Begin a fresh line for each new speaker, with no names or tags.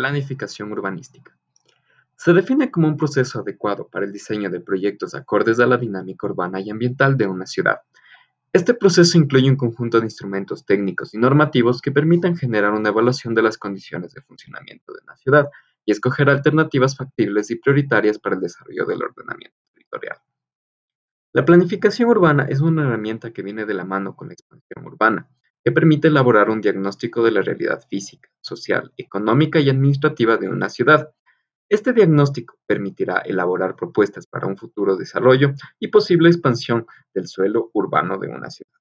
Planificación urbanística. Se define como un proceso adecuado para el diseño de proyectos acordes a la dinámica urbana y ambiental de una ciudad. Este proceso incluye un conjunto de instrumentos técnicos y normativos que permitan generar una evaluación de las condiciones de funcionamiento de una ciudad y escoger alternativas factibles y prioritarias para el desarrollo del ordenamiento territorial. La planificación urbana es una herramienta que viene de la mano con la expansión urbana, que permite elaborar un diagnóstico de la realidad física, social, económica y administrativa de una ciudad este diagnóstico permitirá elaborar propuestas para un futuro desarrollo y posible expansión del suelo urbano de una ciudad.